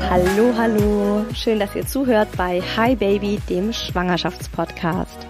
Hallo, hallo. Schön, dass ihr zuhört bei Hi Baby, dem Schwangerschaftspodcast.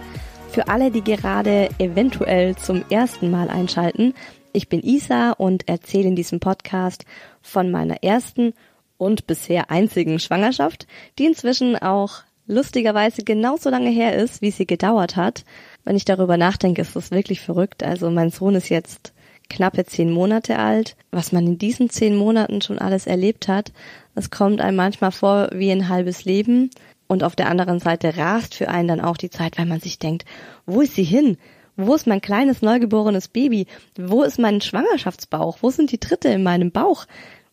Für alle, die gerade eventuell zum ersten Mal einschalten, ich bin Isa und erzähle in diesem Podcast von meiner ersten und bisher einzigen Schwangerschaft, die inzwischen auch lustigerweise genauso lange her ist, wie sie gedauert hat. Wenn ich darüber nachdenke, ist das wirklich verrückt. Also mein Sohn ist jetzt knappe zehn Monate alt. Was man in diesen zehn Monaten schon alles erlebt hat, es kommt einem manchmal vor wie ein halbes Leben. Und auf der anderen Seite rast für einen dann auch die Zeit, weil man sich denkt, wo ist sie hin? Wo ist mein kleines neugeborenes Baby? Wo ist mein Schwangerschaftsbauch? Wo sind die Tritte in meinem Bauch?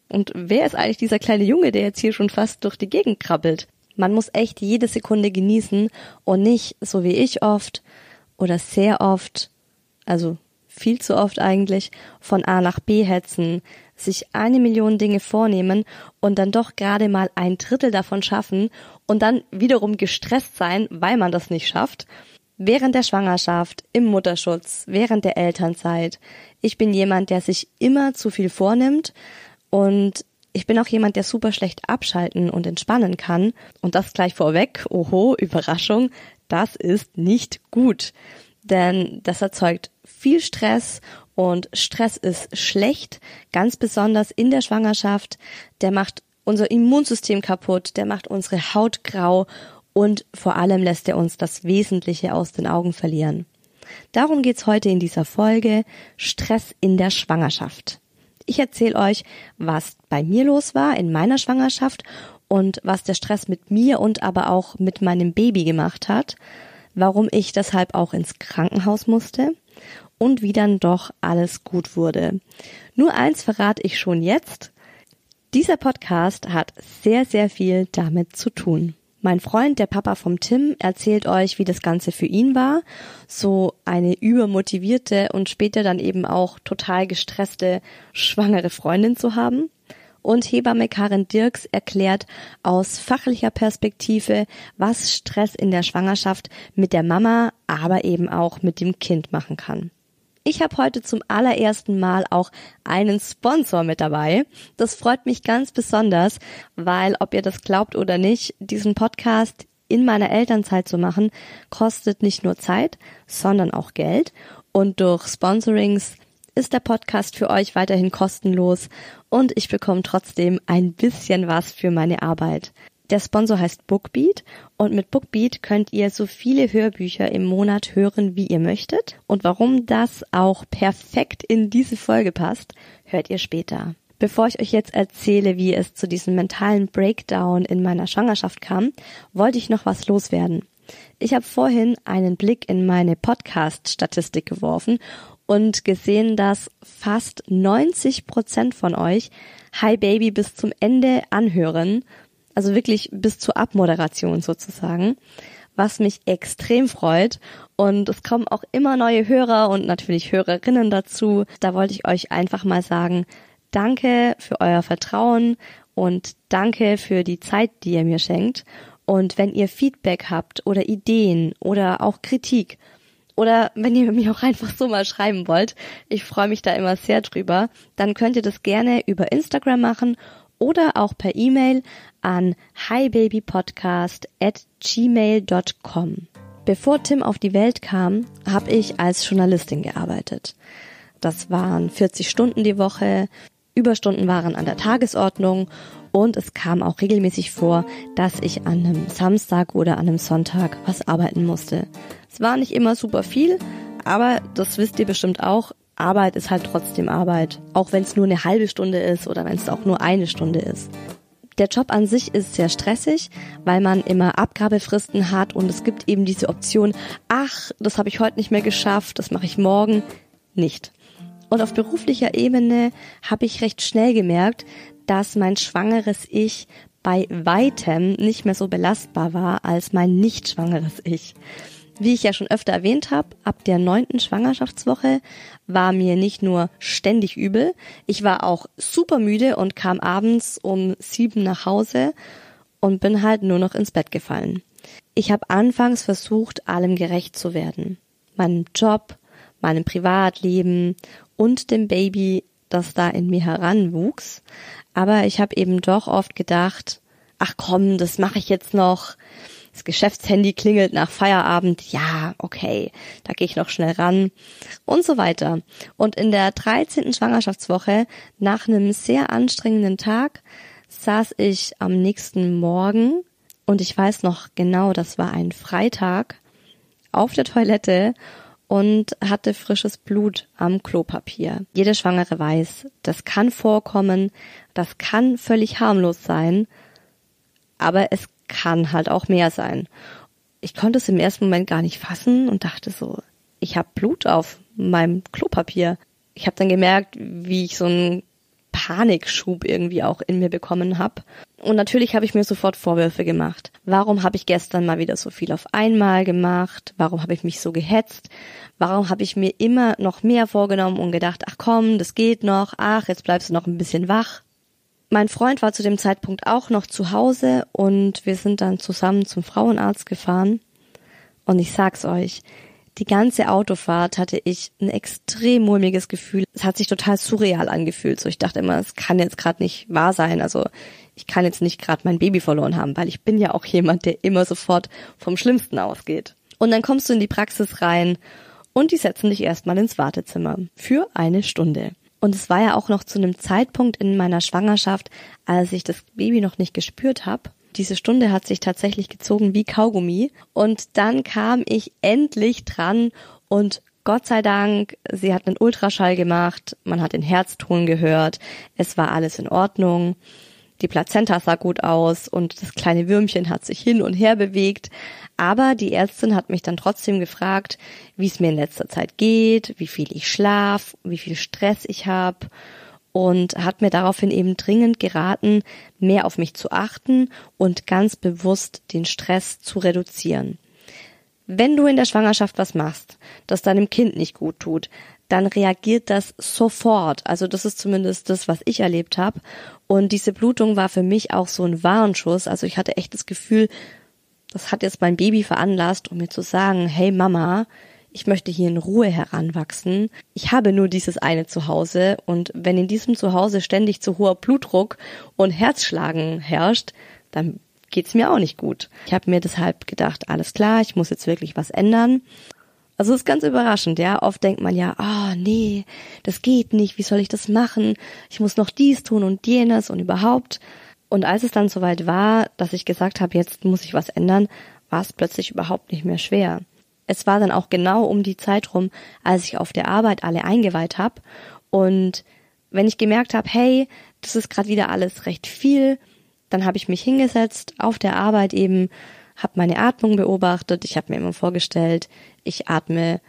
Und wer ist eigentlich dieser kleine Junge, der jetzt hier schon fast durch die Gegend krabbelt? Man muss echt jede Sekunde genießen und nicht, so wie ich oft oder sehr oft, also viel zu oft eigentlich, von A nach B hetzen, sich eine Million Dinge vornehmen und dann doch gerade mal ein Drittel davon schaffen und dann wiederum gestresst sein, weil man das nicht schafft. Während der Schwangerschaft, im Mutterschutz, während der Elternzeit. Ich bin jemand, der sich immer zu viel vornimmt und ich bin auch jemand, der super schlecht abschalten und entspannen kann. Und das gleich vorweg, oho, Überraschung, das ist nicht gut. Denn das erzeugt viel Stress und Stress ist schlecht, ganz besonders in der Schwangerschaft. Der macht unser Immunsystem kaputt, der macht unsere Haut grau und vor allem lässt er uns das Wesentliche aus den Augen verlieren. Darum geht's heute in dieser Folge Stress in der Schwangerschaft. Ich erzähle euch, was bei mir los war in meiner Schwangerschaft und was der Stress mit mir und aber auch mit meinem Baby gemacht hat, warum ich deshalb auch ins Krankenhaus musste und wie dann doch alles gut wurde. Nur eins verrate ich schon jetzt. Dieser Podcast hat sehr, sehr viel damit zu tun. Mein Freund, der Papa vom Tim, erzählt euch, wie das Ganze für ihn war, so eine übermotivierte und später dann eben auch total gestresste schwangere Freundin zu haben. Und Hebamme Karin Dirks erklärt aus fachlicher Perspektive, was Stress in der Schwangerschaft mit der Mama, aber eben auch mit dem Kind machen kann. Ich habe heute zum allerersten Mal auch einen Sponsor mit dabei. Das freut mich ganz besonders, weil, ob ihr das glaubt oder nicht, diesen Podcast in meiner Elternzeit zu machen, kostet nicht nur Zeit, sondern auch Geld. Und durch Sponsorings ist der Podcast für euch weiterhin kostenlos und ich bekomme trotzdem ein bisschen was für meine Arbeit. Der Sponsor heißt Bookbeat und mit Bookbeat könnt ihr so viele Hörbücher im Monat hören, wie ihr möchtet. Und warum das auch perfekt in diese Folge passt, hört ihr später. Bevor ich euch jetzt erzähle, wie es zu diesem mentalen Breakdown in meiner Schwangerschaft kam, wollte ich noch was loswerden. Ich habe vorhin einen Blick in meine Podcast-Statistik geworfen und gesehen, dass fast 90 Prozent von euch Hi Baby bis zum Ende anhören, also wirklich bis zur Abmoderation sozusagen, was mich extrem freut. Und es kommen auch immer neue Hörer und natürlich Hörerinnen dazu. Da wollte ich euch einfach mal sagen, danke für euer Vertrauen und danke für die Zeit, die ihr mir schenkt. Und wenn ihr Feedback habt oder Ideen oder auch Kritik oder wenn ihr mir auch einfach so mal schreiben wollt, ich freue mich da immer sehr drüber, dann könnt ihr das gerne über Instagram machen oder auch per E-Mail an hibabypodcast at gmail.com. Bevor Tim auf die Welt kam, habe ich als Journalistin gearbeitet. Das waren 40 Stunden die Woche, Überstunden waren an der Tagesordnung und es kam auch regelmäßig vor, dass ich an einem Samstag oder an einem Sonntag was arbeiten musste. Es war nicht immer super viel, aber das wisst ihr bestimmt auch. Arbeit ist halt trotzdem Arbeit, auch wenn es nur eine halbe Stunde ist oder wenn es auch nur eine Stunde ist. Der Job an sich ist sehr stressig, weil man immer Abgabefristen hat und es gibt eben diese Option, ach, das habe ich heute nicht mehr geschafft, das mache ich morgen nicht. Und auf beruflicher Ebene habe ich recht schnell gemerkt, dass mein schwangeres Ich bei weitem nicht mehr so belastbar war als mein nicht schwangeres Ich. Wie ich ja schon öfter erwähnt habe, ab der neunten Schwangerschaftswoche war mir nicht nur ständig übel, ich war auch super müde und kam abends um sieben nach Hause und bin halt nur noch ins Bett gefallen. Ich habe anfangs versucht, allem gerecht zu werden. Meinem Job, meinem Privatleben und dem Baby, das da in mir heranwuchs. Aber ich habe eben doch oft gedacht, ach komm, das mache ich jetzt noch. Das Geschäftshandy klingelt nach Feierabend. Ja, okay, da gehe ich noch schnell ran und so weiter. Und in der 13. Schwangerschaftswoche, nach einem sehr anstrengenden Tag, saß ich am nächsten Morgen und ich weiß noch genau, das war ein Freitag, auf der Toilette und hatte frisches Blut am Klopapier. Jede Schwangere weiß, das kann vorkommen, das kann völlig harmlos sein, aber es kann halt auch mehr sein. Ich konnte es im ersten Moment gar nicht fassen und dachte so, ich habe Blut auf meinem Klopapier. Ich habe dann gemerkt, wie ich so einen Panikschub irgendwie auch in mir bekommen habe. Und natürlich habe ich mir sofort Vorwürfe gemacht. Warum habe ich gestern mal wieder so viel auf einmal gemacht? Warum habe ich mich so gehetzt? Warum habe ich mir immer noch mehr vorgenommen und gedacht, ach komm, das geht noch, ach, jetzt bleibst du noch ein bisschen wach? Mein Freund war zu dem Zeitpunkt auch noch zu Hause und wir sind dann zusammen zum Frauenarzt gefahren. Und ich sag's euch, die ganze Autofahrt hatte ich ein extrem mulmiges Gefühl. Es hat sich total surreal angefühlt. So, ich dachte immer, es kann jetzt gerade nicht wahr sein. Also ich kann jetzt nicht gerade mein Baby verloren haben, weil ich bin ja auch jemand, der immer sofort vom Schlimmsten ausgeht. Und dann kommst du in die Praxis rein und die setzen dich erstmal ins Wartezimmer für eine Stunde. Und es war ja auch noch zu einem Zeitpunkt in meiner Schwangerschaft, als ich das Baby noch nicht gespürt habe. Diese Stunde hat sich tatsächlich gezogen wie Kaugummi. Und dann kam ich endlich dran und Gott sei Dank, sie hat einen Ultraschall gemacht, man hat den Herzton gehört, es war alles in Ordnung. Die Plazenta sah gut aus und das kleine Würmchen hat sich hin und her bewegt. Aber die Ärztin hat mich dann trotzdem gefragt, wie es mir in letzter Zeit geht, wie viel ich schlaf, wie viel Stress ich habe und hat mir daraufhin eben dringend geraten, mehr auf mich zu achten und ganz bewusst den Stress zu reduzieren. Wenn du in der Schwangerschaft was machst, das deinem Kind nicht gut tut, dann reagiert das sofort. Also das ist zumindest das, was ich erlebt habe. Und diese Blutung war für mich auch so ein Warnschuss. Also ich hatte echt das Gefühl, das hat jetzt mein Baby veranlasst, um mir zu sagen, hey Mama, ich möchte hier in Ruhe heranwachsen. Ich habe nur dieses eine Zuhause und wenn in diesem Zuhause ständig zu hoher Blutdruck und Herzschlagen herrscht, dann geht's mir auch nicht gut. Ich habe mir deshalb gedacht, alles klar, ich muss jetzt wirklich was ändern. Also ist ganz überraschend, ja. Oft denkt man ja, oh, nee, das geht nicht, wie soll ich das machen? Ich muss noch dies tun und jenes und überhaupt. Und als es dann soweit war, dass ich gesagt habe, jetzt muss ich was ändern, war es plötzlich überhaupt nicht mehr schwer. Es war dann auch genau um die Zeit rum, als ich auf der Arbeit alle eingeweiht habe. Und wenn ich gemerkt habe, hey, das ist gerade wieder alles recht viel, dann habe ich mich hingesetzt auf der Arbeit eben, habe meine Atmung beobachtet. Ich habe mir immer vorgestellt, ich atme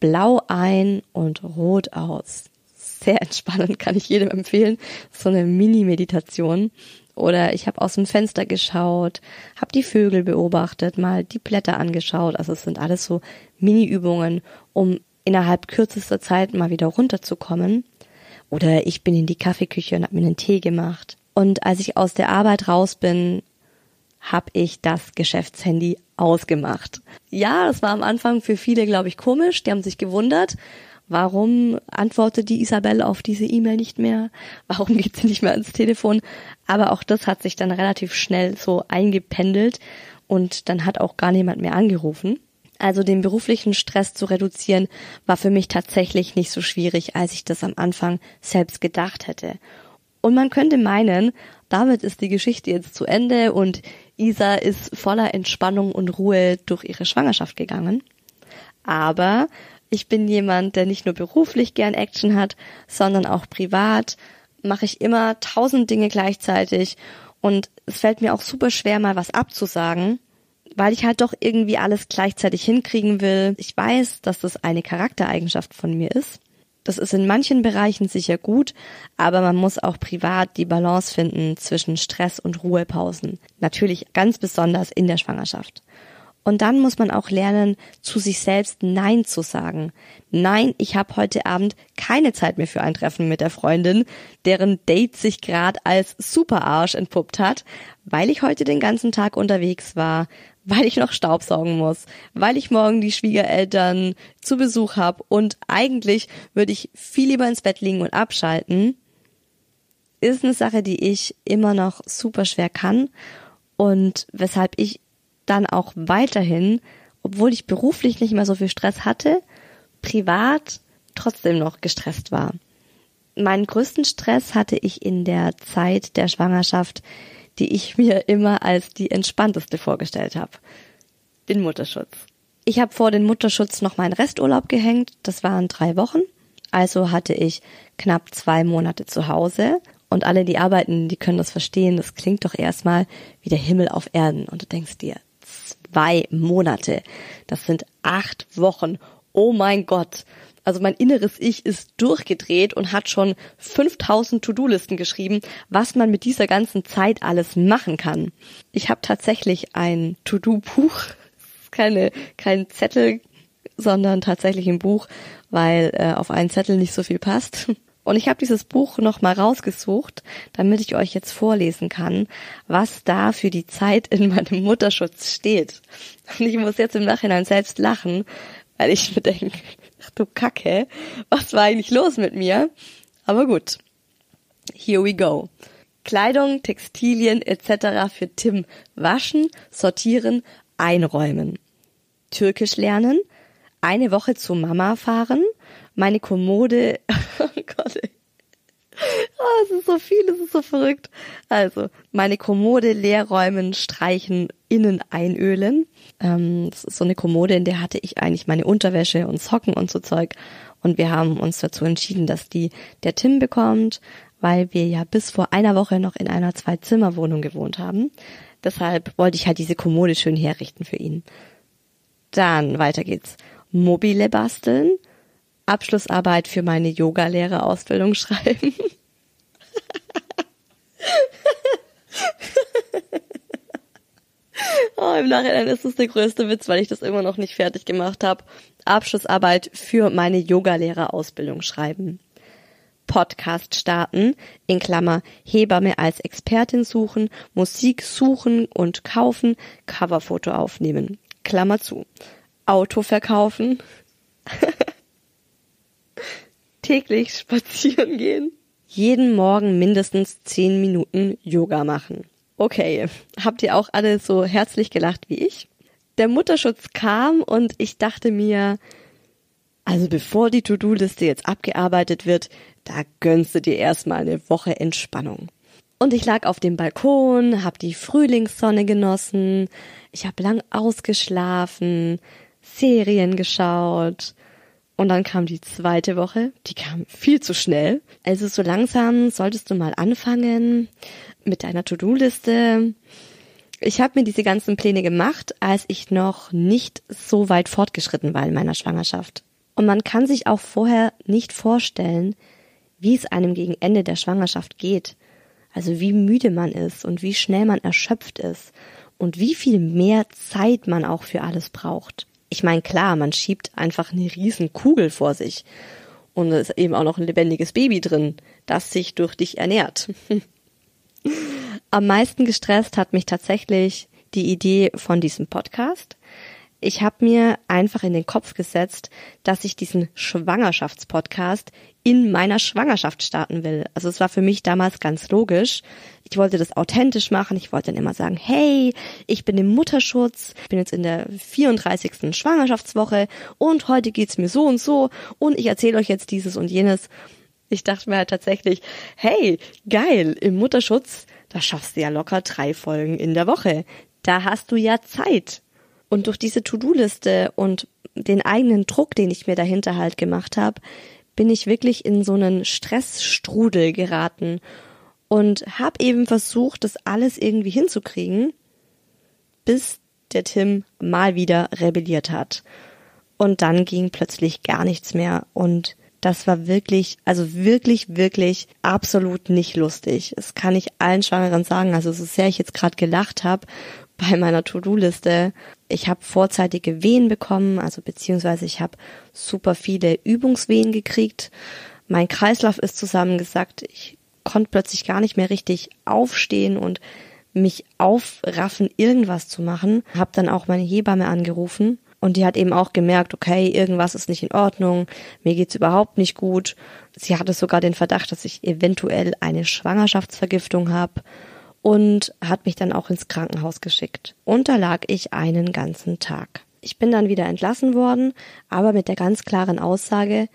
blau ein und rot aus. Sehr entspannend, kann ich jedem empfehlen. So eine Mini-Meditation. Oder ich habe aus dem Fenster geschaut, habe die Vögel beobachtet, mal die Blätter angeschaut. Also es sind alles so Mini-Übungen, um innerhalb kürzester Zeit mal wieder runterzukommen. Oder ich bin in die Kaffeeküche und habe mir einen Tee gemacht. Und als ich aus der Arbeit raus bin, habe ich das Geschäftshandy ausgemacht. Ja, das war am Anfang für viele, glaube ich, komisch. Die haben sich gewundert, warum antwortet die Isabel auf diese E-Mail nicht mehr? Warum geht sie nicht mehr ans Telefon? Aber auch das hat sich dann relativ schnell so eingependelt und dann hat auch gar niemand mehr angerufen. Also den beruflichen Stress zu reduzieren, war für mich tatsächlich nicht so schwierig, als ich das am Anfang selbst gedacht hätte. Und man könnte meinen, damit ist die Geschichte jetzt zu Ende und Isa ist voller Entspannung und Ruhe durch ihre Schwangerschaft gegangen. Aber ich bin jemand, der nicht nur beruflich gern Action hat, sondern auch privat mache ich immer tausend Dinge gleichzeitig und es fällt mir auch super schwer, mal was abzusagen, weil ich halt doch irgendwie alles gleichzeitig hinkriegen will. Ich weiß, dass das eine Charaktereigenschaft von mir ist. Das ist in manchen Bereichen sicher gut, aber man muss auch privat die Balance finden zwischen Stress und Ruhepausen. Natürlich ganz besonders in der Schwangerschaft. Und dann muss man auch lernen, zu sich selbst Nein zu sagen. Nein, ich habe heute Abend keine Zeit mehr für ein Treffen mit der Freundin, deren Date sich gerade als Superarsch entpuppt hat, weil ich heute den ganzen Tag unterwegs war, weil ich noch Staubsaugen muss, weil ich morgen die Schwiegereltern zu Besuch habe und eigentlich würde ich viel lieber ins Bett liegen und abschalten, ist eine Sache, die ich immer noch super schwer kann und weshalb ich dann auch weiterhin, obwohl ich beruflich nicht mehr so viel Stress hatte, privat trotzdem noch gestresst war. Meinen größten Stress hatte ich in der Zeit der Schwangerschaft, die ich mir immer als die entspannteste vorgestellt habe. Den Mutterschutz. Ich habe vor den Mutterschutz noch meinen Resturlaub gehängt, das waren drei Wochen. Also hatte ich knapp zwei Monate zu Hause und alle, die arbeiten, die können das verstehen. Das klingt doch erstmal wie der Himmel auf Erden. Und du denkst dir, zwei Monate. Das sind acht Wochen. Oh mein Gott. Also mein inneres Ich ist durchgedreht und hat schon 5000 To-Do-Listen geschrieben, was man mit dieser ganzen Zeit alles machen kann. Ich habe tatsächlich ein To-Do-Buch, keine kein Zettel, sondern tatsächlich ein Buch, weil äh, auf einen Zettel nicht so viel passt. Und ich habe dieses Buch nochmal rausgesucht, damit ich euch jetzt vorlesen kann, was da für die Zeit in meinem Mutterschutz steht. Und ich muss jetzt im Nachhinein selbst lachen, weil ich mir denke, ach du Kacke, was war eigentlich los mit mir? Aber gut, here we go. Kleidung, Textilien etc. für Tim waschen, sortieren, einräumen. Türkisch lernen, eine Woche zu Mama fahren, meine Kommode, oh Gott, ey. Oh, es ist so viel, es ist so verrückt. Also, meine Kommode leer räumen, streichen, innen einölen. Ähm, das ist so eine Kommode, in der hatte ich eigentlich meine Unterwäsche und Socken und so Zeug. Und wir haben uns dazu entschieden, dass die der Tim bekommt, weil wir ja bis vor einer Woche noch in einer Zwei-Zimmer-Wohnung gewohnt haben. Deshalb wollte ich halt diese Kommode schön herrichten für ihn. Dann weiter geht's. Mobile basteln Abschlussarbeit für meine Yogalehrerausbildung schreiben. oh, Im Nachhinein ist es der größte Witz, weil ich das immer noch nicht fertig gemacht habe. Abschlussarbeit für meine Yogalehrerausbildung schreiben. Podcast starten, in Klammer Hebamme als Expertin suchen, Musik suchen und kaufen, Coverfoto aufnehmen, Klammer zu. Auto verkaufen. täglich spazieren gehen, jeden Morgen mindestens zehn Minuten Yoga machen. Okay, habt ihr auch alle so herzlich gelacht wie ich? Der Mutterschutz kam und ich dachte mir, also bevor die To-Do-Liste jetzt abgearbeitet wird, da gönnst du dir erstmal eine Woche Entspannung. Und ich lag auf dem Balkon, habe die Frühlingssonne genossen, ich habe lang ausgeschlafen, Serien geschaut. Und dann kam die zweite Woche, die kam viel zu schnell. Also so langsam solltest du mal anfangen mit deiner To-Do-Liste. Ich habe mir diese ganzen Pläne gemacht, als ich noch nicht so weit fortgeschritten war in meiner Schwangerschaft. Und man kann sich auch vorher nicht vorstellen, wie es einem gegen Ende der Schwangerschaft geht. Also wie müde man ist und wie schnell man erschöpft ist und wie viel mehr Zeit man auch für alles braucht. Ich meine, klar, man schiebt einfach eine riesen Kugel vor sich und es ist eben auch noch ein lebendiges Baby drin, das sich durch dich ernährt. Am meisten gestresst hat mich tatsächlich die Idee von diesem Podcast. Ich habe mir einfach in den Kopf gesetzt, dass ich diesen Schwangerschaftspodcast in meiner Schwangerschaft starten will. Also es war für mich damals ganz logisch. Ich wollte das authentisch machen. Ich wollte dann immer sagen, hey, ich bin im Mutterschutz, ich bin jetzt in der 34. Schwangerschaftswoche und heute geht's mir so und so und ich erzähle euch jetzt dieses und jenes. Ich dachte mir halt tatsächlich, hey, geil, im Mutterschutz, da schaffst du ja locker drei Folgen in der Woche. Da hast du ja Zeit. Und durch diese To-Do-Liste und den eigenen Druck, den ich mir dahinter halt gemacht habe, bin ich wirklich in so einen Stressstrudel geraten und habe eben versucht, das alles irgendwie hinzukriegen, bis der Tim mal wieder rebelliert hat. Und dann ging plötzlich gar nichts mehr und das war wirklich, also wirklich, wirklich absolut nicht lustig. Das kann ich allen Schwangeren sagen. Also so sehr ich jetzt gerade gelacht habe bei meiner To-Do-Liste. Ich habe vorzeitige Wehen bekommen, also beziehungsweise ich habe super viele Übungswehen gekriegt. Mein Kreislauf ist zusammengesackt. Ich konnte plötzlich gar nicht mehr richtig aufstehen und mich aufraffen, irgendwas zu machen. Hab dann auch meine Hebamme angerufen und die hat eben auch gemerkt, okay, irgendwas ist nicht in Ordnung, mir geht's überhaupt nicht gut. Sie hatte sogar den Verdacht, dass ich eventuell eine Schwangerschaftsvergiftung habe und hat mich dann auch ins Krankenhaus geschickt. Und da lag ich einen ganzen Tag. Ich bin dann wieder entlassen worden, aber mit der ganz klaren Aussage,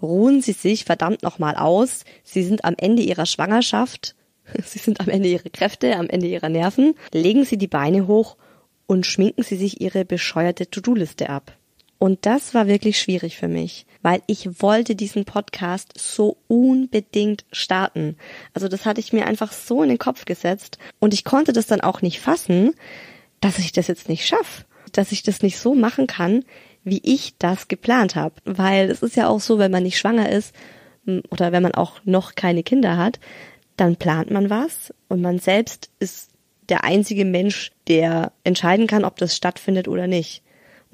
ruhen Sie sich verdammt nochmal aus, Sie sind am Ende Ihrer Schwangerschaft, Sie sind am Ende Ihrer Kräfte, am Ende Ihrer Nerven, legen Sie die Beine hoch und schminken Sie sich Ihre bescheuerte To-Do-Liste ab. Und das war wirklich schwierig für mich, weil ich wollte diesen Podcast so unbedingt starten. Also das hatte ich mir einfach so in den Kopf gesetzt und ich konnte das dann auch nicht fassen, dass ich das jetzt nicht schaffe, dass ich das nicht so machen kann, wie ich das geplant habe. Weil es ist ja auch so, wenn man nicht schwanger ist oder wenn man auch noch keine Kinder hat, dann plant man was und man selbst ist der einzige Mensch, der entscheiden kann, ob das stattfindet oder nicht.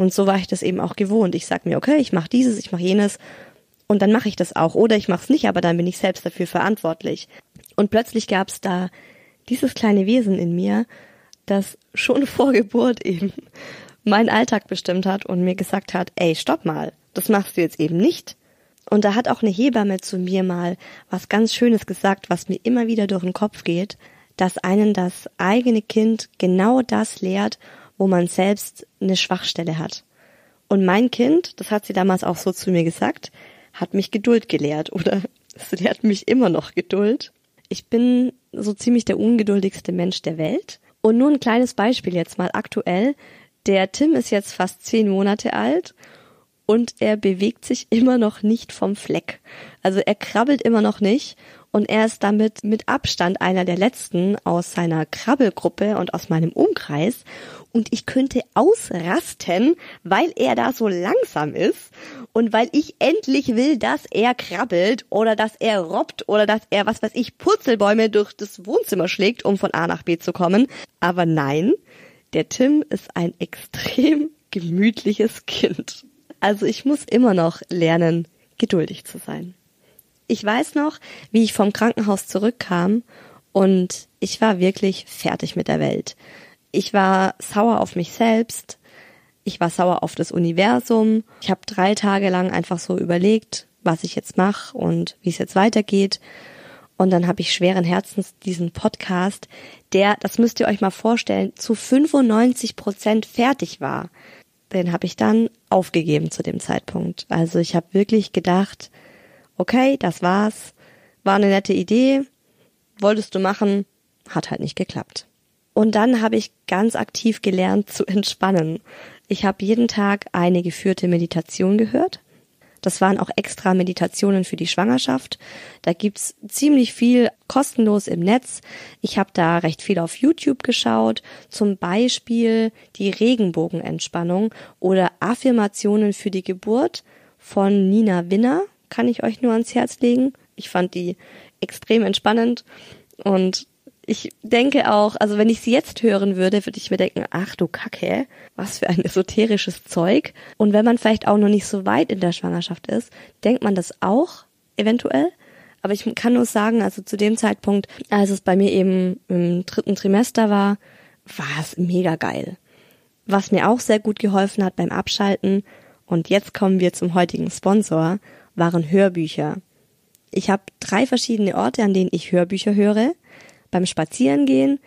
Und so war ich das eben auch gewohnt. Ich sag mir, okay, ich mache dieses, ich mache jenes und dann mache ich das auch. Oder ich mache es nicht, aber dann bin ich selbst dafür verantwortlich. Und plötzlich gab es da dieses kleine Wesen in mir, das schon vor Geburt eben meinen Alltag bestimmt hat und mir gesagt hat, ey, stopp mal, das machst du jetzt eben nicht. Und da hat auch eine Hebamme zu mir mal was ganz Schönes gesagt, was mir immer wieder durch den Kopf geht, dass einen das eigene Kind genau das lehrt, wo man selbst eine Schwachstelle hat. Und mein Kind, das hat sie damals auch so zu mir gesagt, hat mich Geduld gelehrt oder sie hat mich immer noch Geduld. Ich bin so ziemlich der ungeduldigste Mensch der Welt. Und nur ein kleines Beispiel jetzt mal aktuell. Der Tim ist jetzt fast zehn Monate alt und er bewegt sich immer noch nicht vom Fleck. Also er krabbelt immer noch nicht und er ist damit mit Abstand einer der letzten aus seiner Krabbelgruppe und aus meinem Umkreis und ich könnte ausrasten, weil er da so langsam ist und weil ich endlich will, dass er krabbelt oder dass er robbt oder dass er, was weiß ich, Purzelbäume durch das Wohnzimmer schlägt, um von A nach B zu kommen. Aber nein, der Tim ist ein extrem gemütliches Kind. Also ich muss immer noch lernen, geduldig zu sein. Ich weiß noch, wie ich vom Krankenhaus zurückkam und ich war wirklich fertig mit der Welt. Ich war sauer auf mich selbst. Ich war sauer auf das Universum. Ich habe drei Tage lang einfach so überlegt, was ich jetzt mache und wie es jetzt weitergeht. Und dann habe ich schweren Herzens diesen Podcast, der, das müsst ihr euch mal vorstellen, zu 95 Prozent fertig war. Den habe ich dann aufgegeben zu dem Zeitpunkt. Also ich habe wirklich gedacht, okay, das war's, war eine nette Idee, wolltest du machen, hat halt nicht geklappt. Und dann habe ich ganz aktiv gelernt zu entspannen. Ich habe jeden Tag eine geführte Meditation gehört. Das waren auch extra Meditationen für die Schwangerschaft. Da gibt's ziemlich viel kostenlos im Netz. Ich habe da recht viel auf YouTube geschaut, zum Beispiel die Regenbogenentspannung oder Affirmationen für die Geburt von Nina Winner, kann ich euch nur ans Herz legen. Ich fand die extrem entspannend und ich denke auch, also wenn ich sie jetzt hören würde, würde ich mir denken, ach du Kacke, was für ein esoterisches Zeug. Und wenn man vielleicht auch noch nicht so weit in der Schwangerschaft ist, denkt man das auch eventuell. Aber ich kann nur sagen, also zu dem Zeitpunkt, als es bei mir eben im dritten Trimester war, war es mega geil. Was mir auch sehr gut geholfen hat beim Abschalten, und jetzt kommen wir zum heutigen Sponsor, waren Hörbücher. Ich habe drei verschiedene Orte, an denen ich Hörbücher höre beim Spazierengehen,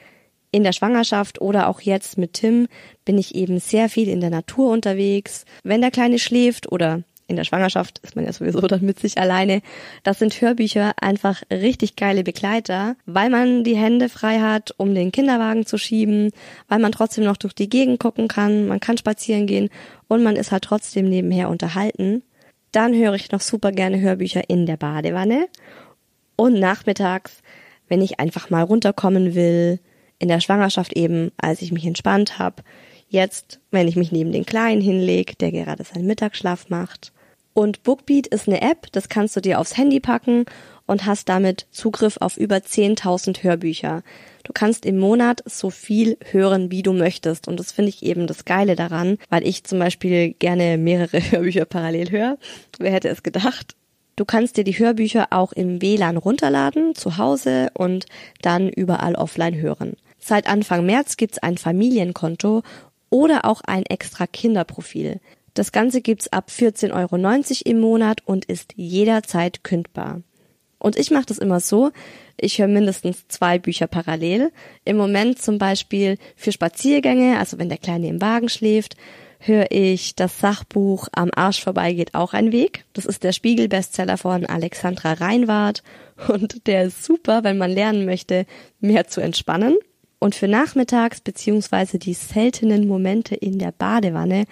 in der Schwangerschaft oder auch jetzt mit Tim bin ich eben sehr viel in der Natur unterwegs. Wenn der Kleine schläft oder in der Schwangerschaft ist man ja sowieso dann mit sich alleine. Das sind Hörbücher einfach richtig geile Begleiter, weil man die Hände frei hat, um den Kinderwagen zu schieben, weil man trotzdem noch durch die Gegend gucken kann, man kann spazieren gehen und man ist halt trotzdem nebenher unterhalten. Dann höre ich noch super gerne Hörbücher in der Badewanne und nachmittags wenn ich einfach mal runterkommen will, in der Schwangerschaft eben, als ich mich entspannt habe, jetzt, wenn ich mich neben den Kleinen hinleg, der gerade seinen Mittagsschlaf macht. Und Bookbeat ist eine App, das kannst du dir aufs Handy packen und hast damit Zugriff auf über 10.000 Hörbücher. Du kannst im Monat so viel hören, wie du möchtest. Und das finde ich eben das Geile daran, weil ich zum Beispiel gerne mehrere Hörbücher parallel höre. Wer hätte es gedacht? Du kannst dir die Hörbücher auch im WLAN runterladen, zu Hause und dann überall offline hören. Seit Anfang März gibt's ein Familienkonto oder auch ein extra Kinderprofil. Das Ganze gibt's ab 14,90 Euro im Monat und ist jederzeit kündbar. Und ich mache das immer so, ich höre mindestens zwei Bücher parallel. Im Moment zum Beispiel für Spaziergänge, also wenn der Kleine im Wagen schläft, höre ich das Sachbuch Am Arsch vorbei geht auch ein Weg. Das ist der Spiegel-Bestseller von Alexandra Reinwart und der ist super, wenn man lernen möchte, mehr zu entspannen. Und für nachmittags beziehungsweise die seltenen Momente in der Badewanne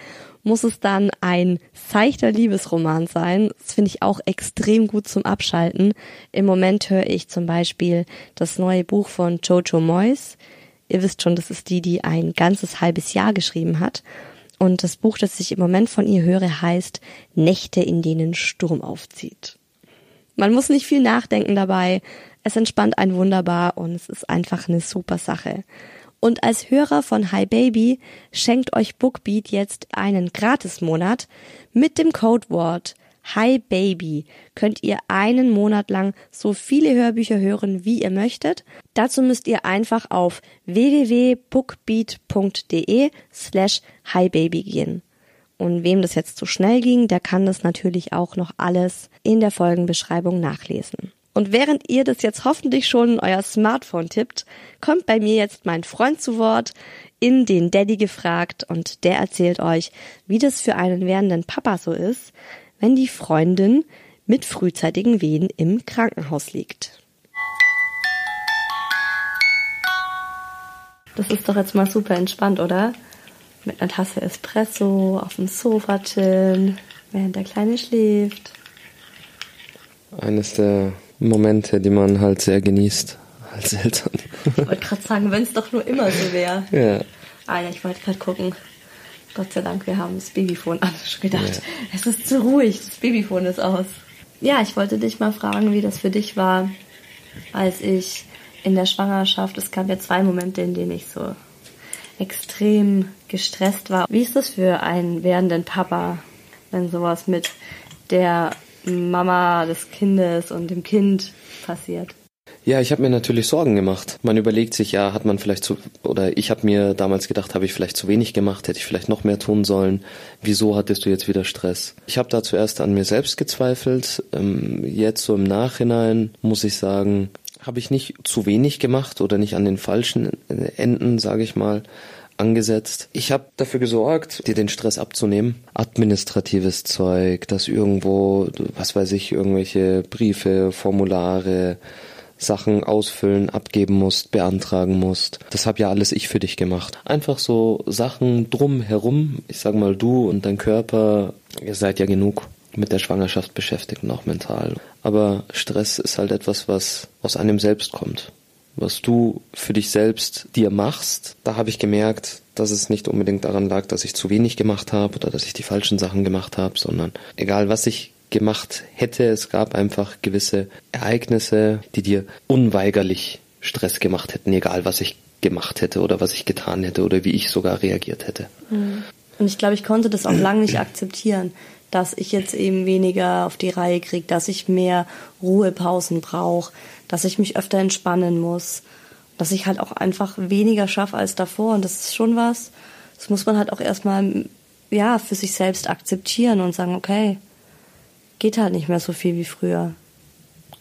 muss es dann ein seichter Liebesroman sein. Das finde ich auch extrem gut zum Abschalten. Im Moment höre ich zum Beispiel das neue Buch von Jojo Moyes. Ihr wisst schon, das ist die, die ein ganzes halbes Jahr geschrieben hat. Und das Buch, das ich im Moment von ihr höre, heißt Nächte, in denen Sturm aufzieht. Man muss nicht viel nachdenken dabei. Es entspannt einen wunderbar und es ist einfach eine super Sache. Und als Hörer von Hi Baby schenkt euch Bookbeat jetzt einen Gratismonat mit dem Codewort Hi Baby könnt ihr einen Monat lang so viele Hörbücher hören, wie ihr möchtet. Dazu müsst ihr einfach auf www.bookbeat.de slash hibaby gehen. Und wem das jetzt zu schnell ging, der kann das natürlich auch noch alles in der Folgenbeschreibung nachlesen. Und während ihr das jetzt hoffentlich schon in euer Smartphone tippt, kommt bei mir jetzt mein Freund zu Wort, in den Daddy gefragt und der erzählt euch, wie das für einen werdenden Papa so ist, wenn die Freundin mit frühzeitigen Wehen im Krankenhaus liegt. Das ist doch jetzt mal super entspannt, oder? Mit einer Tasse Espresso auf dem Sofa chillen, während der Kleine schläft. Eines der Momente, die man halt sehr genießt als Eltern. Ich wollte gerade sagen, wenn es doch nur immer so wäre. Ja. Ah ja, ich wollte gerade gucken. Gott sei Dank, wir haben das Babyphone an. Ich schon gedacht, ja. es ist zu ruhig, das Babyphone ist aus. Ja, ich wollte dich mal fragen, wie das für dich war, als ich in der Schwangerschaft, es gab ja zwei Momente, in denen ich so extrem gestresst war. Wie ist das für einen werdenden Papa, wenn sowas mit der Mama des Kindes und dem Kind passiert? Ja, ich habe mir natürlich Sorgen gemacht. Man überlegt sich, ja, hat man vielleicht zu, oder ich habe mir damals gedacht, habe ich vielleicht zu wenig gemacht, hätte ich vielleicht noch mehr tun sollen. Wieso hattest du jetzt wieder Stress? Ich habe da zuerst an mir selbst gezweifelt. Ähm, jetzt so im Nachhinein muss ich sagen, habe ich nicht zu wenig gemacht oder nicht an den falschen Enden, sage ich mal angesetzt. Ich habe dafür gesorgt, dir den Stress abzunehmen. Administratives Zeug, das irgendwo, was weiß ich, irgendwelche Briefe, Formulare, Sachen ausfüllen, abgeben musst, beantragen musst. Das habe ja alles ich für dich gemacht. Einfach so Sachen drumherum. Ich sag mal, du und dein Körper, ihr seid ja genug mit der Schwangerschaft beschäftigt und auch mental. Aber Stress ist halt etwas, was aus einem selbst kommt. Was du für dich selbst dir machst, da habe ich gemerkt, dass es nicht unbedingt daran lag, dass ich zu wenig gemacht habe oder dass ich die falschen Sachen gemacht habe, sondern egal was ich gemacht hätte, es gab einfach gewisse Ereignisse, die dir unweigerlich Stress gemacht hätten, egal was ich gemacht hätte oder was ich getan hätte oder wie ich sogar reagiert hätte. Mhm. Und ich glaube, ich konnte das auch lange nicht akzeptieren dass ich jetzt eben weniger auf die Reihe kriege, dass ich mehr Ruhepausen brauche, dass ich mich öfter entspannen muss, dass ich halt auch einfach weniger schaffe als davor. Und das ist schon was, das muss man halt auch erstmal ja, für sich selbst akzeptieren und sagen, okay, geht halt nicht mehr so viel wie früher.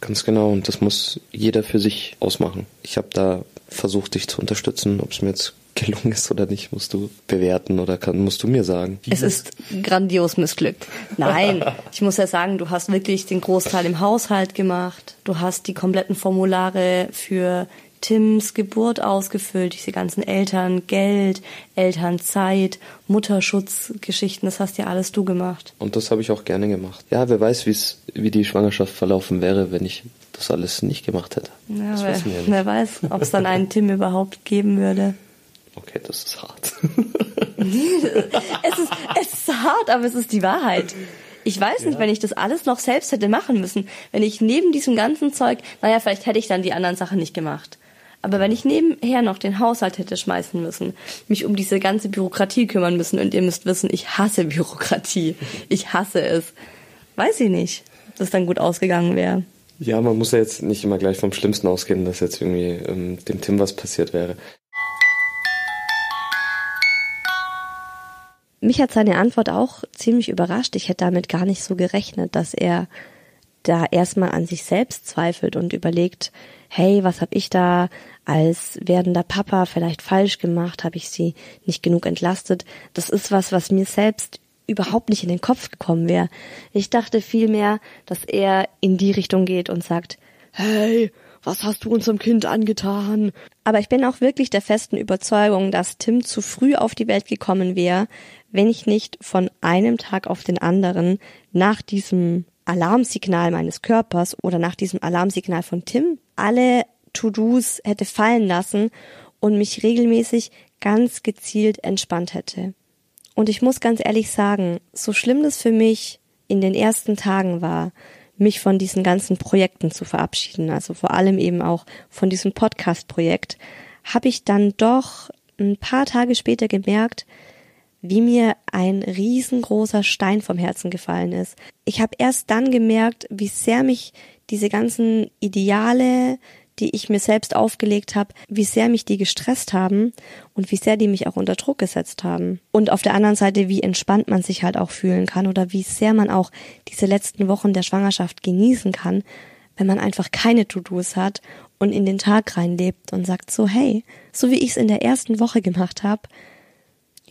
Ganz genau, und das muss jeder für sich ausmachen. Ich habe da versucht, dich zu unterstützen, ob es mir jetzt gelungen ist oder nicht, musst du bewerten oder kann, musst du mir sagen. Es ist grandios missglückt. Nein, ich muss ja sagen, du hast wirklich den Großteil im Haushalt gemacht. Du hast die kompletten Formulare für Tims Geburt ausgefüllt, diese ganzen Eltern, Geld, Elternzeit, Mutterschutzgeschichten, das hast ja alles du gemacht. Und das habe ich auch gerne gemacht. Ja, wer weiß, wie's, wie die Schwangerschaft verlaufen wäre, wenn ich das alles nicht gemacht hätte. Ja, wer, wer weiß, ob es dann einen Tim überhaupt geben würde. Okay, das ist hart. es, ist, es ist hart, aber es ist die Wahrheit. Ich weiß nicht, ja. wenn ich das alles noch selbst hätte machen müssen, wenn ich neben diesem ganzen Zeug, naja, vielleicht hätte ich dann die anderen Sachen nicht gemacht. Aber wenn ich nebenher noch den Haushalt hätte schmeißen müssen, mich um diese ganze Bürokratie kümmern müssen, und ihr müsst wissen, ich hasse Bürokratie. Ich hasse es. Weiß ich nicht, dass es dann gut ausgegangen wäre. Ja, man muss ja jetzt nicht immer gleich vom Schlimmsten ausgehen, dass jetzt irgendwie ähm, dem Tim was passiert wäre. Mich hat seine Antwort auch ziemlich überrascht. Ich hätte damit gar nicht so gerechnet, dass er da erstmal an sich selbst zweifelt und überlegt, hey, was habe ich da als werdender Papa vielleicht falsch gemacht? Habe ich sie nicht genug entlastet? Das ist was, was mir selbst überhaupt nicht in den Kopf gekommen wäre. Ich dachte vielmehr, dass er in die Richtung geht und sagt, hey, was hast du unserem Kind angetan? Aber ich bin auch wirklich der festen Überzeugung, dass Tim zu früh auf die Welt gekommen wäre, wenn ich nicht von einem Tag auf den anderen nach diesem Alarmsignal meines Körpers oder nach diesem Alarmsignal von Tim alle To-Dos hätte fallen lassen und mich regelmäßig ganz gezielt entspannt hätte. Und ich muss ganz ehrlich sagen, so schlimm das für mich in den ersten Tagen war, mich von diesen ganzen Projekten zu verabschieden, also vor allem eben auch von diesem Podcast-Projekt, habe ich dann doch ein paar Tage später gemerkt, wie mir ein riesengroßer Stein vom Herzen gefallen ist. Ich habe erst dann gemerkt, wie sehr mich diese ganzen Ideale, die ich mir selbst aufgelegt habe, wie sehr mich die gestresst haben und wie sehr die mich auch unter Druck gesetzt haben. Und auf der anderen Seite, wie entspannt man sich halt auch fühlen kann oder wie sehr man auch diese letzten Wochen der Schwangerschaft genießen kann, wenn man einfach keine To-Dos hat und in den Tag reinlebt und sagt so, hey, so wie ich es in der ersten Woche gemacht habe,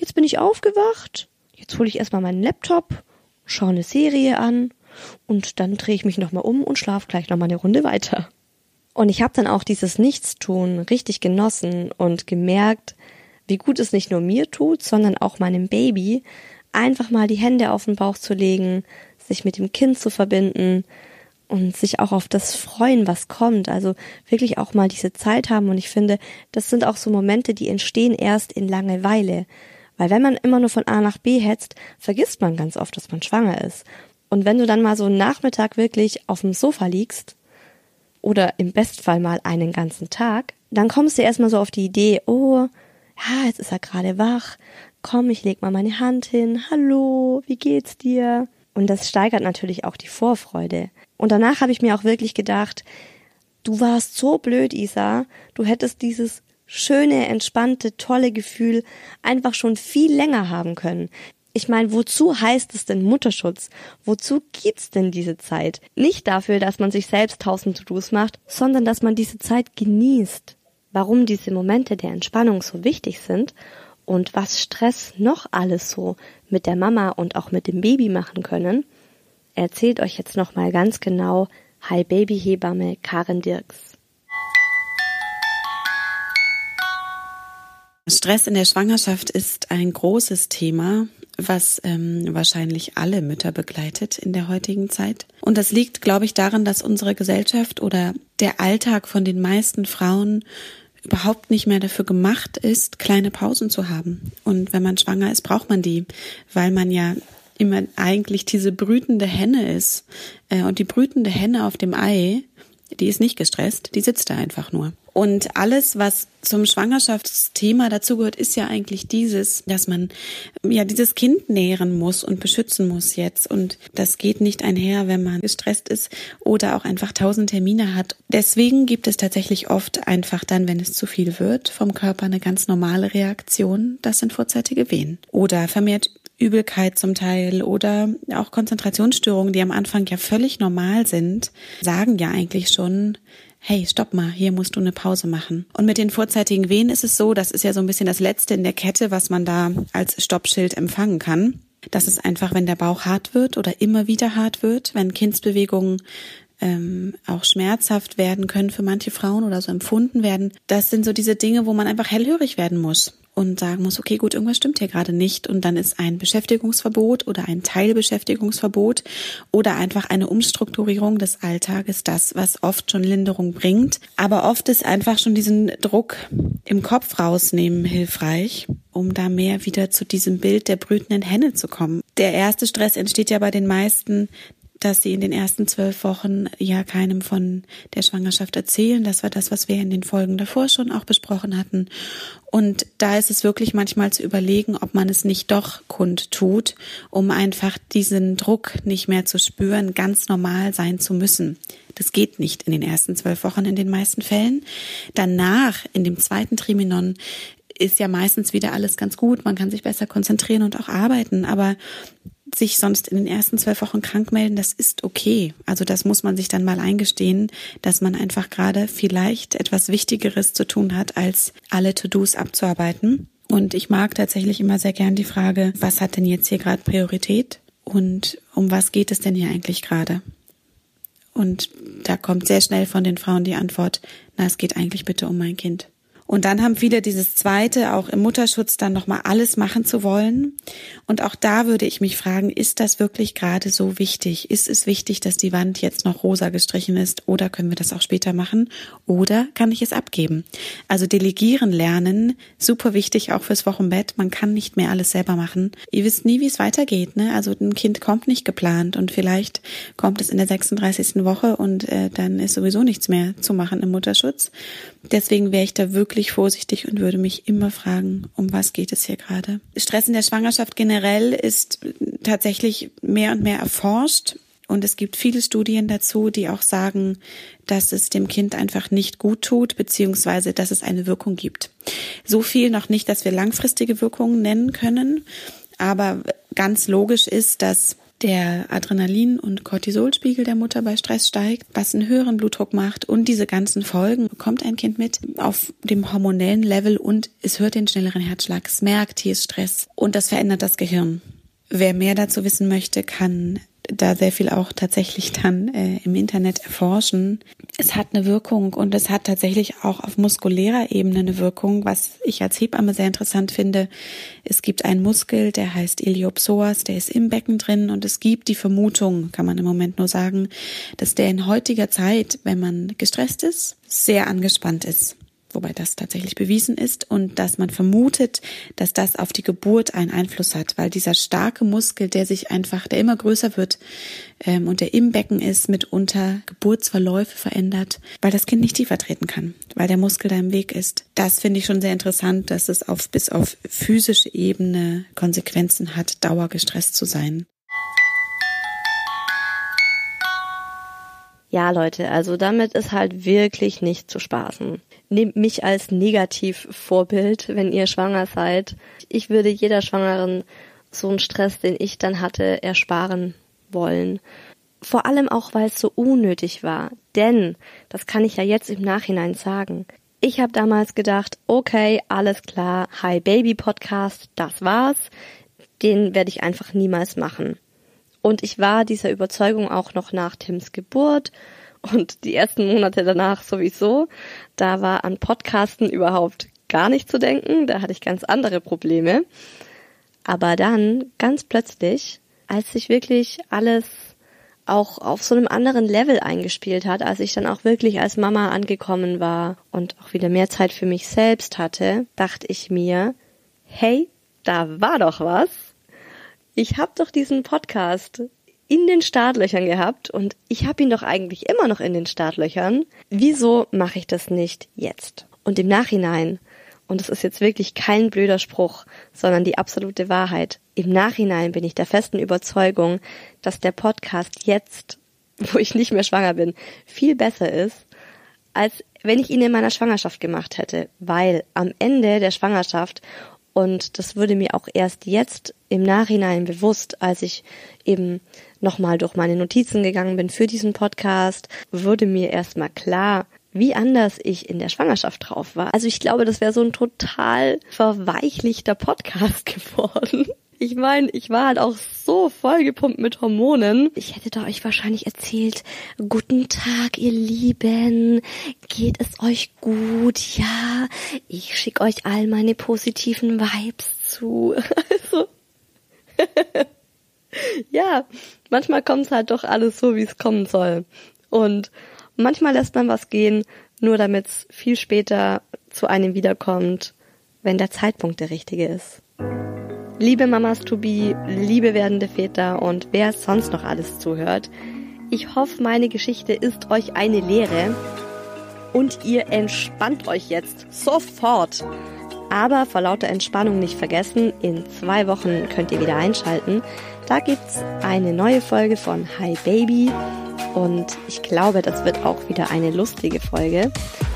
Jetzt bin ich aufgewacht, jetzt hole ich erstmal meinen Laptop, schaue eine Serie an und dann drehe ich mich nochmal um und schlafe gleich nochmal eine Runde weiter. Und ich habe dann auch dieses Nichtstun richtig genossen und gemerkt, wie gut es nicht nur mir tut, sondern auch meinem Baby, einfach mal die Hände auf den Bauch zu legen, sich mit dem Kind zu verbinden und sich auch auf das freuen, was kommt. Also wirklich auch mal diese Zeit haben. Und ich finde, das sind auch so Momente, die entstehen erst in Langeweile. Weil wenn man immer nur von A nach B hetzt, vergisst man ganz oft, dass man schwanger ist. Und wenn du dann mal so einen Nachmittag wirklich auf dem Sofa liegst, oder im Bestfall mal einen ganzen Tag, dann kommst du erstmal so auf die Idee, oh, ja, jetzt ist er gerade wach, komm, ich leg mal meine Hand hin, hallo, wie geht's dir? Und das steigert natürlich auch die Vorfreude. Und danach habe ich mir auch wirklich gedacht, du warst so blöd, Isa, du hättest dieses schöne, entspannte, tolle Gefühl einfach schon viel länger haben können. Ich meine, wozu heißt es denn Mutterschutz? Wozu gibt's denn diese Zeit? Nicht dafür, dass man sich selbst tausend To-Dos macht, sondern dass man diese Zeit genießt. Warum diese Momente der Entspannung so wichtig sind und was Stress noch alles so mit der Mama und auch mit dem Baby machen können, erzählt euch jetzt nochmal ganz genau Hi Baby Hebamme Karen Dirks. Stress in der Schwangerschaft ist ein großes Thema, was ähm, wahrscheinlich alle Mütter begleitet in der heutigen Zeit. Und das liegt, glaube ich, daran, dass unsere Gesellschaft oder der Alltag von den meisten Frauen überhaupt nicht mehr dafür gemacht ist, kleine Pausen zu haben. Und wenn man schwanger ist, braucht man die, weil man ja immer eigentlich diese brütende Henne ist. Äh, und die brütende Henne auf dem Ei, die ist nicht gestresst, die sitzt da einfach nur. Und alles, was zum Schwangerschaftsthema dazugehört, ist ja eigentlich dieses, dass man ja dieses Kind nähren muss und beschützen muss jetzt. Und das geht nicht einher, wenn man gestresst ist oder auch einfach tausend Termine hat. Deswegen gibt es tatsächlich oft einfach dann, wenn es zu viel wird, vom Körper eine ganz normale Reaktion. Das sind vorzeitige Wehen oder vermehrt Übelkeit zum Teil oder auch Konzentrationsstörungen, die am Anfang ja völlig normal sind, sagen ja eigentlich schon, hey, stopp mal, hier musst du eine Pause machen. Und mit den vorzeitigen Wehen ist es so, das ist ja so ein bisschen das Letzte in der Kette, was man da als Stoppschild empfangen kann. Das ist einfach, wenn der Bauch hart wird oder immer wieder hart wird, wenn Kindsbewegungen ähm, auch schmerzhaft werden können für manche Frauen oder so empfunden werden. Das sind so diese Dinge, wo man einfach hellhörig werden muss und sagen muss, okay, gut, irgendwas stimmt hier gerade nicht. Und dann ist ein Beschäftigungsverbot oder ein Teilbeschäftigungsverbot oder einfach eine Umstrukturierung des Alltages das, was oft schon Linderung bringt. Aber oft ist einfach schon diesen Druck im Kopf rausnehmen hilfreich, um da mehr wieder zu diesem Bild der brütenden Henne zu kommen. Der erste Stress entsteht ja bei den meisten dass sie in den ersten zwölf Wochen ja keinem von der Schwangerschaft erzählen. Das war das, was wir in den Folgen davor schon auch besprochen hatten. Und da ist es wirklich manchmal zu überlegen, ob man es nicht doch kundtut, um einfach diesen Druck nicht mehr zu spüren, ganz normal sein zu müssen. Das geht nicht in den ersten zwölf Wochen in den meisten Fällen. Danach, in dem zweiten Triminon, ist ja meistens wieder alles ganz gut. Man kann sich besser konzentrieren und auch arbeiten. Aber sich sonst in den ersten zwölf Wochen krank melden, das ist okay. Also das muss man sich dann mal eingestehen, dass man einfach gerade vielleicht etwas Wichtigeres zu tun hat, als alle To-Dos abzuarbeiten. Und ich mag tatsächlich immer sehr gern die Frage, was hat denn jetzt hier gerade Priorität und um was geht es denn hier eigentlich gerade? Und da kommt sehr schnell von den Frauen die Antwort, na, es geht eigentlich bitte um mein Kind. Und dann haben viele dieses zweite, auch im Mutterschutz dann nochmal alles machen zu wollen. Und auch da würde ich mich fragen, ist das wirklich gerade so wichtig? Ist es wichtig, dass die Wand jetzt noch rosa gestrichen ist oder können wir das auch später machen? Oder kann ich es abgeben? Also delegieren lernen, super wichtig auch fürs Wochenbett. Man kann nicht mehr alles selber machen. Ihr wisst nie, wie es weitergeht. Ne? Also ein Kind kommt nicht geplant und vielleicht kommt es in der 36. Woche und äh, dann ist sowieso nichts mehr zu machen im Mutterschutz. Deswegen wäre ich da wirklich vorsichtig und würde mich immer fragen, um was geht es hier gerade. Stress in der Schwangerschaft generell ist tatsächlich mehr und mehr erforscht. Und es gibt viele Studien dazu, die auch sagen, dass es dem Kind einfach nicht gut tut, beziehungsweise dass es eine Wirkung gibt. So viel noch nicht, dass wir langfristige Wirkungen nennen können. Aber ganz logisch ist, dass der Adrenalin- und Cortisolspiegel der Mutter bei Stress steigt, was einen höheren Blutdruck macht und diese ganzen Folgen bekommt ein Kind mit auf dem hormonellen Level und es hört den schnelleren Herzschlag, es merkt, hier ist Stress und das verändert das Gehirn. Wer mehr dazu wissen möchte, kann da sehr viel auch tatsächlich dann äh, im Internet erforschen. Es hat eine Wirkung und es hat tatsächlich auch auf muskulärer Ebene eine Wirkung, was ich als Hebamme sehr interessant finde. Es gibt einen Muskel, der heißt Iliopsoas, der ist im Becken drin und es gibt die Vermutung, kann man im Moment nur sagen, dass der in heutiger Zeit, wenn man gestresst ist, sehr angespannt ist wobei das tatsächlich bewiesen ist und dass man vermutet, dass das auf die Geburt einen Einfluss hat, weil dieser starke Muskel, der sich einfach, der immer größer wird ähm, und der im Becken ist, mitunter Geburtsverläufe verändert, weil das Kind nicht tiefer treten kann, weil der Muskel da im Weg ist. Das finde ich schon sehr interessant, dass es auf bis auf physische Ebene Konsequenzen hat, dauergestresst zu sein. Ja, Leute, also damit ist halt wirklich nicht zu spaßen. Nehmt mich als Negativvorbild, wenn ihr schwanger seid. Ich würde jeder Schwangeren so einen Stress, den ich dann hatte, ersparen wollen. Vor allem auch, weil es so unnötig war. Denn, das kann ich ja jetzt im Nachhinein sagen, ich habe damals gedacht, okay, alles klar, Hi Baby Podcast, das war's. Den werde ich einfach niemals machen. Und ich war dieser Überzeugung auch noch nach Tims Geburt und die ersten Monate danach sowieso. Da war an Podcasten überhaupt gar nicht zu denken, da hatte ich ganz andere Probleme. Aber dann, ganz plötzlich, als sich wirklich alles auch auf so einem anderen Level eingespielt hat, als ich dann auch wirklich als Mama angekommen war und auch wieder mehr Zeit für mich selbst hatte, dachte ich mir, hey, da war doch was. Ich habe doch diesen Podcast in den Startlöchern gehabt und ich habe ihn doch eigentlich immer noch in den Startlöchern. Wieso mache ich das nicht jetzt? Und im Nachhinein, und es ist jetzt wirklich kein blöder Spruch, sondern die absolute Wahrheit, im Nachhinein bin ich der festen Überzeugung, dass der Podcast jetzt, wo ich nicht mehr schwanger bin, viel besser ist, als wenn ich ihn in meiner Schwangerschaft gemacht hätte, weil am Ende der Schwangerschaft und das wurde mir auch erst jetzt im Nachhinein bewusst, als ich eben nochmal durch meine Notizen gegangen bin für diesen Podcast, wurde mir erstmal klar, wie anders ich in der Schwangerschaft drauf war. Also ich glaube, das wäre so ein total verweichlichter Podcast geworden. Ich meine, ich war halt auch so vollgepumpt mit Hormonen. Ich hätte da euch wahrscheinlich erzählt, guten Tag, ihr Lieben. Geht es euch gut? Ja, ich schicke euch all meine positiven Vibes zu. Also, ja, manchmal kommt es halt doch alles so, wie es kommen soll. Und manchmal lässt man was gehen, nur damit es viel später zu einem wiederkommt, wenn der Zeitpunkt der richtige ist. Liebe Mamas to be, liebe werdende Väter und wer sonst noch alles zuhört, ich hoffe, meine Geschichte ist euch eine Lehre und ihr entspannt euch jetzt sofort. Aber vor lauter Entspannung nicht vergessen, in zwei Wochen könnt ihr wieder einschalten. Da gibt's eine neue Folge von Hi Baby und ich glaube, das wird auch wieder eine lustige Folge.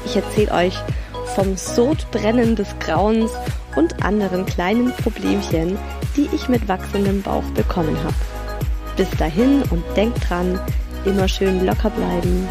Ich erzähle euch vom Sodbrennen des Grauens und anderen kleinen Problemchen, die ich mit wachsendem Bauch bekommen habe. Bis dahin und denkt dran, immer schön locker bleiben